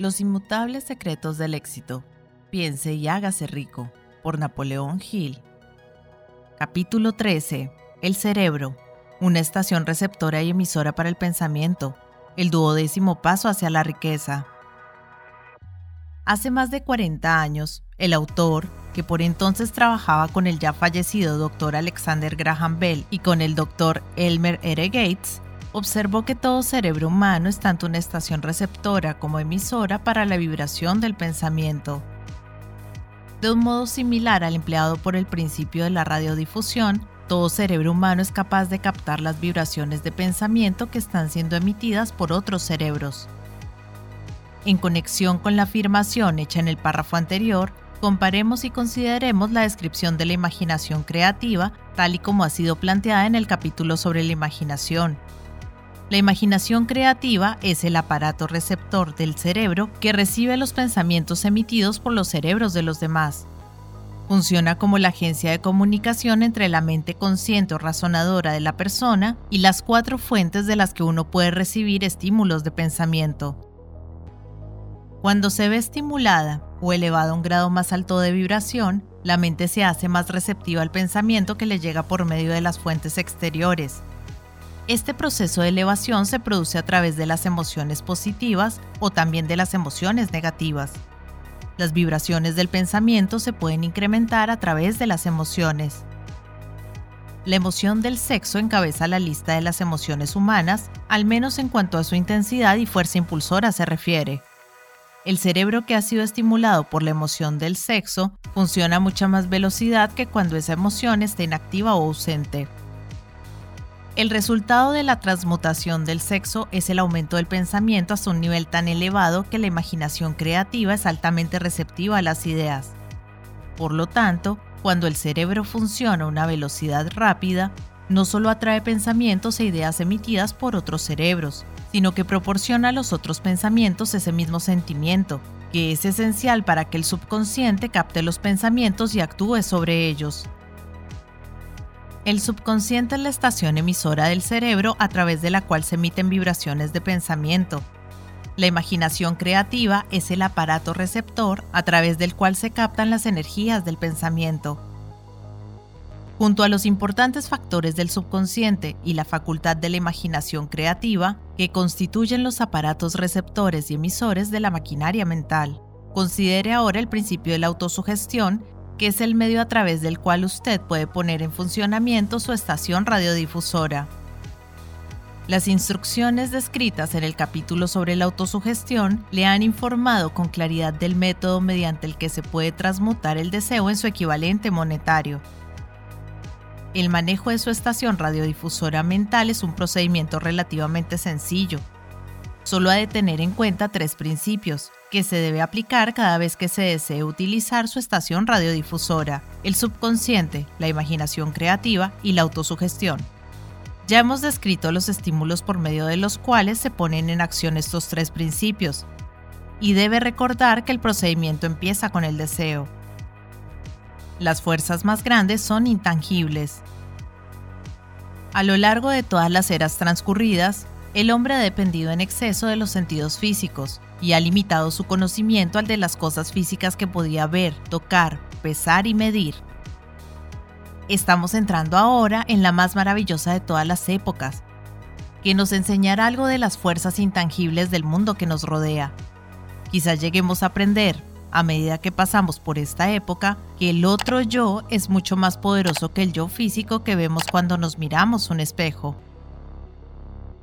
Los inmutables secretos del éxito. Piense y hágase rico. Por Napoleón Hill. Capítulo 13. El cerebro. Una estación receptora y emisora para el pensamiento. El duodécimo paso hacia la riqueza. Hace más de 40 años, el autor, que por entonces trabajaba con el ya fallecido Dr. Alexander Graham Bell y con el Dr. Elmer R. Gates, observó que todo cerebro humano es tanto una estación receptora como emisora para la vibración del pensamiento. De un modo similar al empleado por el principio de la radiodifusión, todo cerebro humano es capaz de captar las vibraciones de pensamiento que están siendo emitidas por otros cerebros. En conexión con la afirmación hecha en el párrafo anterior, comparemos y consideremos la descripción de la imaginación creativa tal y como ha sido planteada en el capítulo sobre la imaginación. La imaginación creativa es el aparato receptor del cerebro que recibe los pensamientos emitidos por los cerebros de los demás. Funciona como la agencia de comunicación entre la mente consciente o razonadora de la persona y las cuatro fuentes de las que uno puede recibir estímulos de pensamiento. Cuando se ve estimulada o elevada a un grado más alto de vibración, la mente se hace más receptiva al pensamiento que le llega por medio de las fuentes exteriores, este proceso de elevación se produce a través de las emociones positivas o también de las emociones negativas. Las vibraciones del pensamiento se pueden incrementar a través de las emociones. La emoción del sexo encabeza la lista de las emociones humanas, al menos en cuanto a su intensidad y fuerza impulsora se refiere. El cerebro que ha sido estimulado por la emoción del sexo funciona a mucha más velocidad que cuando esa emoción está inactiva o ausente. El resultado de la transmutación del sexo es el aumento del pensamiento hasta un nivel tan elevado que la imaginación creativa es altamente receptiva a las ideas. Por lo tanto, cuando el cerebro funciona a una velocidad rápida, no solo atrae pensamientos e ideas emitidas por otros cerebros, sino que proporciona a los otros pensamientos ese mismo sentimiento, que es esencial para que el subconsciente capte los pensamientos y actúe sobre ellos. El subconsciente es la estación emisora del cerebro a través de la cual se emiten vibraciones de pensamiento. La imaginación creativa es el aparato receptor a través del cual se captan las energías del pensamiento. Junto a los importantes factores del subconsciente y la facultad de la imaginación creativa, que constituyen los aparatos receptores y emisores de la maquinaria mental, considere ahora el principio de la autosugestión que es el medio a través del cual usted puede poner en funcionamiento su estación radiodifusora. Las instrucciones descritas en el capítulo sobre la autosugestión le han informado con claridad del método mediante el que se puede transmutar el deseo en su equivalente monetario. El manejo de su estación radiodifusora mental es un procedimiento relativamente sencillo. Solo ha de tener en cuenta tres principios, que se debe aplicar cada vez que se desee utilizar su estación radiodifusora, el subconsciente, la imaginación creativa y la autosugestión. Ya hemos descrito los estímulos por medio de los cuales se ponen en acción estos tres principios, y debe recordar que el procedimiento empieza con el deseo. Las fuerzas más grandes son intangibles. A lo largo de todas las eras transcurridas, el hombre ha dependido en exceso de los sentidos físicos, y ha limitado su conocimiento al de las cosas físicas que podía ver, tocar, pesar y medir. Estamos entrando ahora en la más maravillosa de todas las épocas, que nos enseñará algo de las fuerzas intangibles del mundo que nos rodea. Quizás lleguemos a aprender, a medida que pasamos por esta época, que el otro yo es mucho más poderoso que el yo físico que vemos cuando nos miramos un espejo.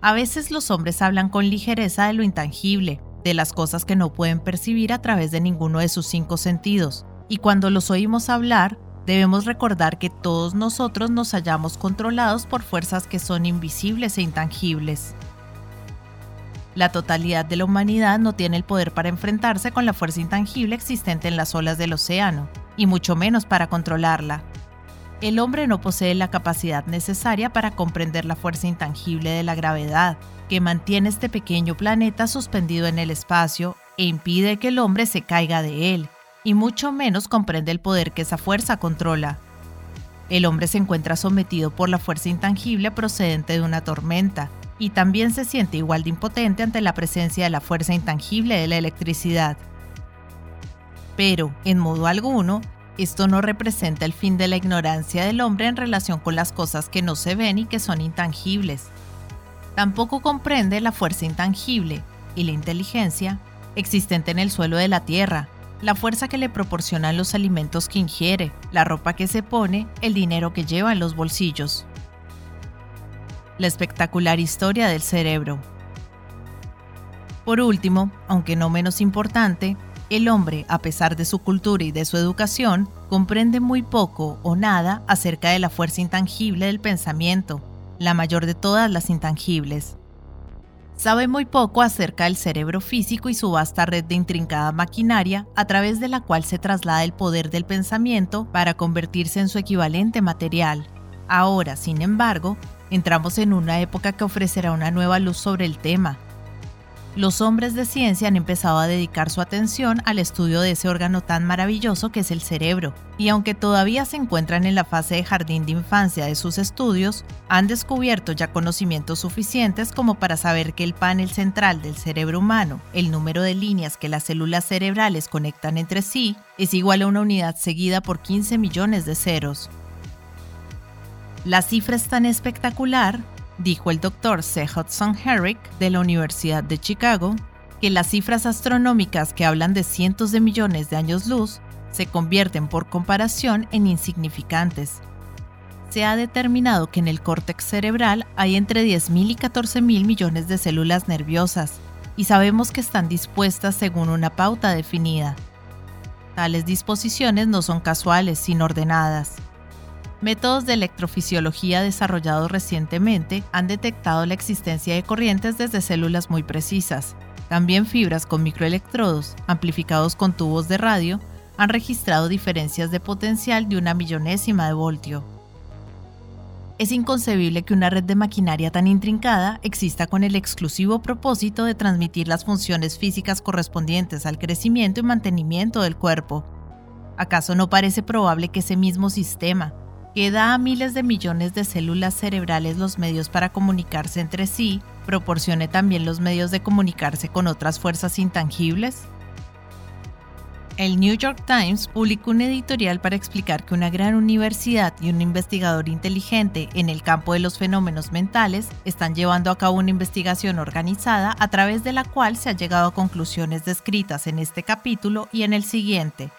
A veces los hombres hablan con ligereza de lo intangible, de las cosas que no pueden percibir a través de ninguno de sus cinco sentidos. Y cuando los oímos hablar, debemos recordar que todos nosotros nos hallamos controlados por fuerzas que son invisibles e intangibles. La totalidad de la humanidad no tiene el poder para enfrentarse con la fuerza intangible existente en las olas del océano, y mucho menos para controlarla. El hombre no posee la capacidad necesaria para comprender la fuerza intangible de la gravedad, que mantiene este pequeño planeta suspendido en el espacio e impide que el hombre se caiga de él, y mucho menos comprende el poder que esa fuerza controla. El hombre se encuentra sometido por la fuerza intangible procedente de una tormenta, y también se siente igual de impotente ante la presencia de la fuerza intangible de la electricidad. Pero, en modo alguno, esto no representa el fin de la ignorancia del hombre en relación con las cosas que no se ven y que son intangibles. Tampoco comprende la fuerza intangible y la inteligencia existente en el suelo de la Tierra, la fuerza que le proporcionan los alimentos que ingiere, la ropa que se pone, el dinero que lleva en los bolsillos. La espectacular historia del cerebro. Por último, aunque no menos importante, el hombre, a pesar de su cultura y de su educación, comprende muy poco o nada acerca de la fuerza intangible del pensamiento, la mayor de todas las intangibles. Sabe muy poco acerca del cerebro físico y su vasta red de intrincada maquinaria a través de la cual se traslada el poder del pensamiento para convertirse en su equivalente material. Ahora, sin embargo, entramos en una época que ofrecerá una nueva luz sobre el tema, los hombres de ciencia han empezado a dedicar su atención al estudio de ese órgano tan maravilloso que es el cerebro, y aunque todavía se encuentran en la fase de jardín de infancia de sus estudios, han descubierto ya conocimientos suficientes como para saber que el panel central del cerebro humano, el número de líneas que las células cerebrales conectan entre sí, es igual a una unidad seguida por 15 millones de ceros. La cifra es tan espectacular dijo el doctor C. Hudson Herrick de la Universidad de Chicago, que las cifras astronómicas que hablan de cientos de millones de años luz se convierten por comparación en insignificantes. Se ha determinado que en el córtex cerebral hay entre 10.000 y 14.000 millones de células nerviosas, y sabemos que están dispuestas según una pauta definida. Tales disposiciones no son casuales, sino ordenadas. Métodos de electrofisiología desarrollados recientemente han detectado la existencia de corrientes desde células muy precisas. También fibras con microelectrodos, amplificados con tubos de radio, han registrado diferencias de potencial de una millonésima de voltio. Es inconcebible que una red de maquinaria tan intrincada exista con el exclusivo propósito de transmitir las funciones físicas correspondientes al crecimiento y mantenimiento del cuerpo. ¿Acaso no parece probable que ese mismo sistema, que da a miles de millones de células cerebrales los medios para comunicarse entre sí, proporcione también los medios de comunicarse con otras fuerzas intangibles? El New York Times publicó un editorial para explicar que una gran universidad y un investigador inteligente en el campo de los fenómenos mentales están llevando a cabo una investigación organizada a través de la cual se ha llegado a conclusiones descritas en este capítulo y en el siguiente,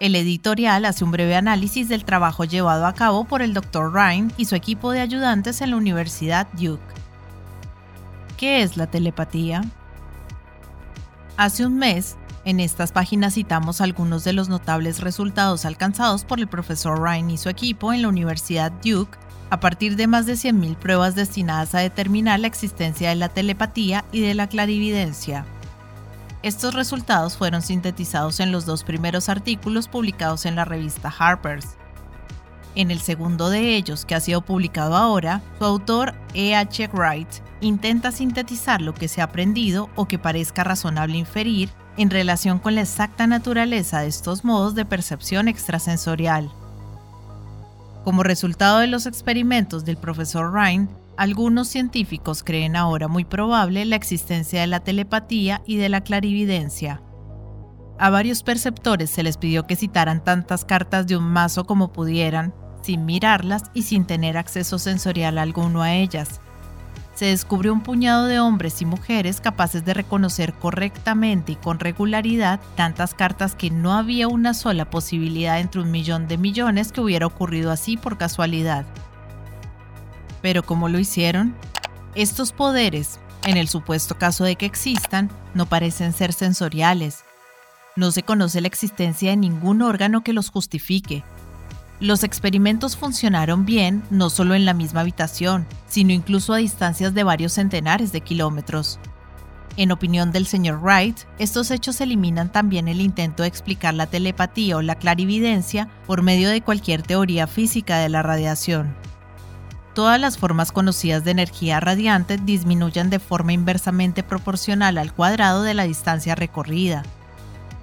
el editorial hace un breve análisis del trabajo llevado a cabo por el Dr. Ryan y su equipo de ayudantes en la Universidad Duke. ¿Qué es la telepatía? Hace un mes, en estas páginas citamos algunos de los notables resultados alcanzados por el profesor Ryan y su equipo en la Universidad Duke a partir de más de 100.000 pruebas destinadas a determinar la existencia de la telepatía y de la clarividencia. Estos resultados fueron sintetizados en los dos primeros artículos publicados en la revista Harper's. En el segundo de ellos, que ha sido publicado ahora, su autor E. H. Wright intenta sintetizar lo que se ha aprendido o que parezca razonable inferir en relación con la exacta naturaleza de estos modos de percepción extrasensorial. Como resultado de los experimentos del profesor Ryan, algunos científicos creen ahora muy probable la existencia de la telepatía y de la clarividencia. A varios perceptores se les pidió que citaran tantas cartas de un mazo como pudieran, sin mirarlas y sin tener acceso sensorial alguno a ellas. Se descubrió un puñado de hombres y mujeres capaces de reconocer correctamente y con regularidad tantas cartas que no había una sola posibilidad entre un millón de millones que hubiera ocurrido así por casualidad. Pero ¿cómo lo hicieron? Estos poderes, en el supuesto caso de que existan, no parecen ser sensoriales. No se conoce la existencia de ningún órgano que los justifique. Los experimentos funcionaron bien no solo en la misma habitación, sino incluso a distancias de varios centenares de kilómetros. En opinión del señor Wright, estos hechos eliminan también el intento de explicar la telepatía o la clarividencia por medio de cualquier teoría física de la radiación todas las formas conocidas de energía radiante disminuyen de forma inversamente proporcional al cuadrado de la distancia recorrida.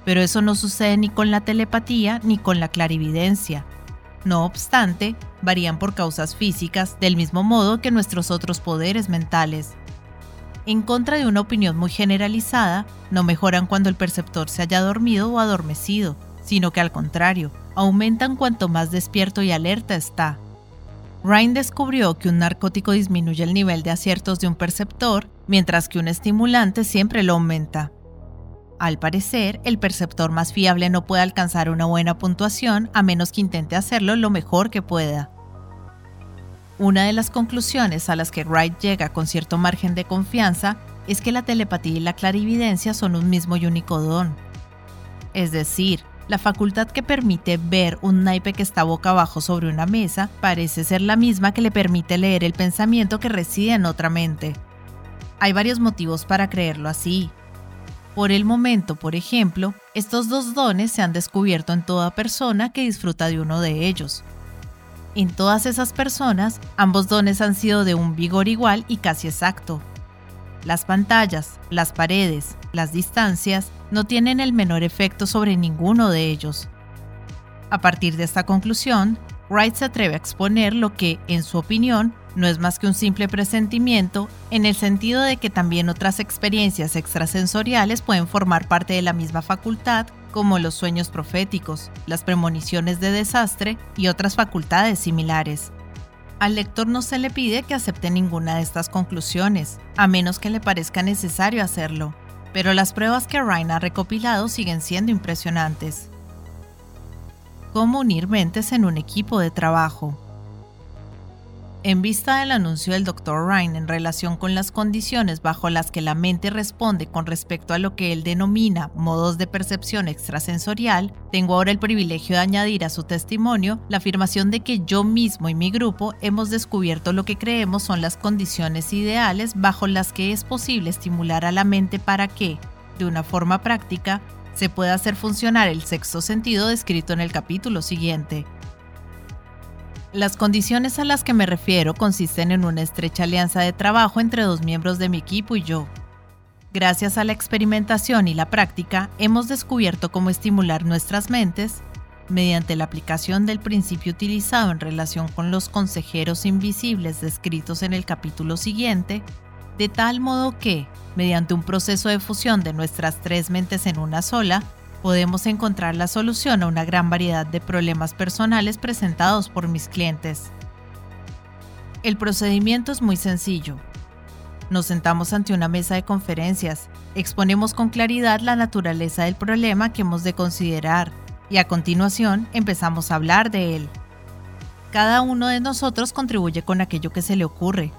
Pero eso no sucede ni con la telepatía ni con la clarividencia. No obstante, varían por causas físicas del mismo modo que nuestros otros poderes mentales. En contra de una opinión muy generalizada, no mejoran cuando el perceptor se haya dormido o adormecido, sino que al contrario, aumentan cuanto más despierto y alerta está. Ryan descubrió que un narcótico disminuye el nivel de aciertos de un perceptor, mientras que un estimulante siempre lo aumenta. Al parecer, el perceptor más fiable no puede alcanzar una buena puntuación a menos que intente hacerlo lo mejor que pueda. Una de las conclusiones a las que Wright llega con cierto margen de confianza es que la telepatía y la clarividencia son un mismo y único don. Es decir, la facultad que permite ver un naipe que está boca abajo sobre una mesa parece ser la misma que le permite leer el pensamiento que reside en otra mente. Hay varios motivos para creerlo así. Por el momento, por ejemplo, estos dos dones se han descubierto en toda persona que disfruta de uno de ellos. En todas esas personas, ambos dones han sido de un vigor igual y casi exacto. Las pantallas, las paredes, las distancias no tienen el menor efecto sobre ninguno de ellos. A partir de esta conclusión, Wright se atreve a exponer lo que, en su opinión, no es más que un simple presentimiento, en el sentido de que también otras experiencias extrasensoriales pueden formar parte de la misma facultad como los sueños proféticos, las premoniciones de desastre y otras facultades similares. Al lector no se le pide que acepte ninguna de estas conclusiones, a menos que le parezca necesario hacerlo, pero las pruebas que Ryan ha recopilado siguen siendo impresionantes. ¿Cómo unir mentes en un equipo de trabajo? En vista del anuncio del Dr. Ryan en relación con las condiciones bajo las que la mente responde con respecto a lo que él denomina modos de percepción extrasensorial, tengo ahora el privilegio de añadir a su testimonio la afirmación de que yo mismo y mi grupo hemos descubierto lo que creemos son las condiciones ideales bajo las que es posible estimular a la mente para que, de una forma práctica, se pueda hacer funcionar el sexto sentido descrito en el capítulo siguiente. Las condiciones a las que me refiero consisten en una estrecha alianza de trabajo entre dos miembros de mi equipo y yo. Gracias a la experimentación y la práctica, hemos descubierto cómo estimular nuestras mentes mediante la aplicación del principio utilizado en relación con los consejeros invisibles descritos en el capítulo siguiente, de tal modo que, mediante un proceso de fusión de nuestras tres mentes en una sola, podemos encontrar la solución a una gran variedad de problemas personales presentados por mis clientes. El procedimiento es muy sencillo. Nos sentamos ante una mesa de conferencias, exponemos con claridad la naturaleza del problema que hemos de considerar y a continuación empezamos a hablar de él. Cada uno de nosotros contribuye con aquello que se le ocurre,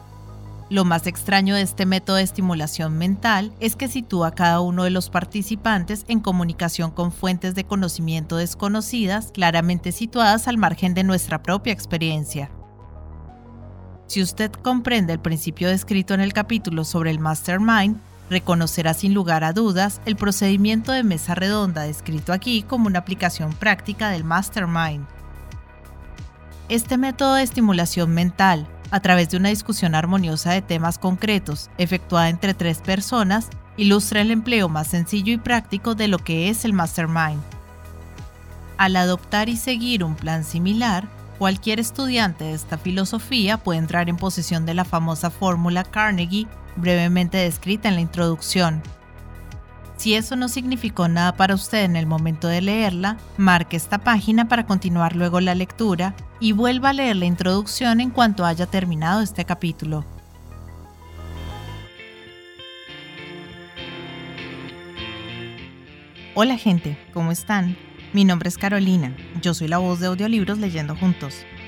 lo más extraño de este método de estimulación mental es que sitúa a cada uno de los participantes en comunicación con fuentes de conocimiento desconocidas, claramente situadas al margen de nuestra propia experiencia. Si usted comprende el principio descrito en el capítulo sobre el mastermind, reconocerá sin lugar a dudas el procedimiento de mesa redonda descrito aquí como una aplicación práctica del mastermind. Este método de estimulación mental a través de una discusión armoniosa de temas concretos efectuada entre tres personas, ilustra el empleo más sencillo y práctico de lo que es el mastermind. Al adoptar y seguir un plan similar, cualquier estudiante de esta filosofía puede entrar en posesión de la famosa fórmula Carnegie brevemente descrita en la introducción, si eso no significó nada para usted en el momento de leerla, marque esta página para continuar luego la lectura y vuelva a leer la introducción en cuanto haya terminado este capítulo. Hola gente, ¿cómo están? Mi nombre es Carolina, yo soy la voz de audiolibros leyendo juntos.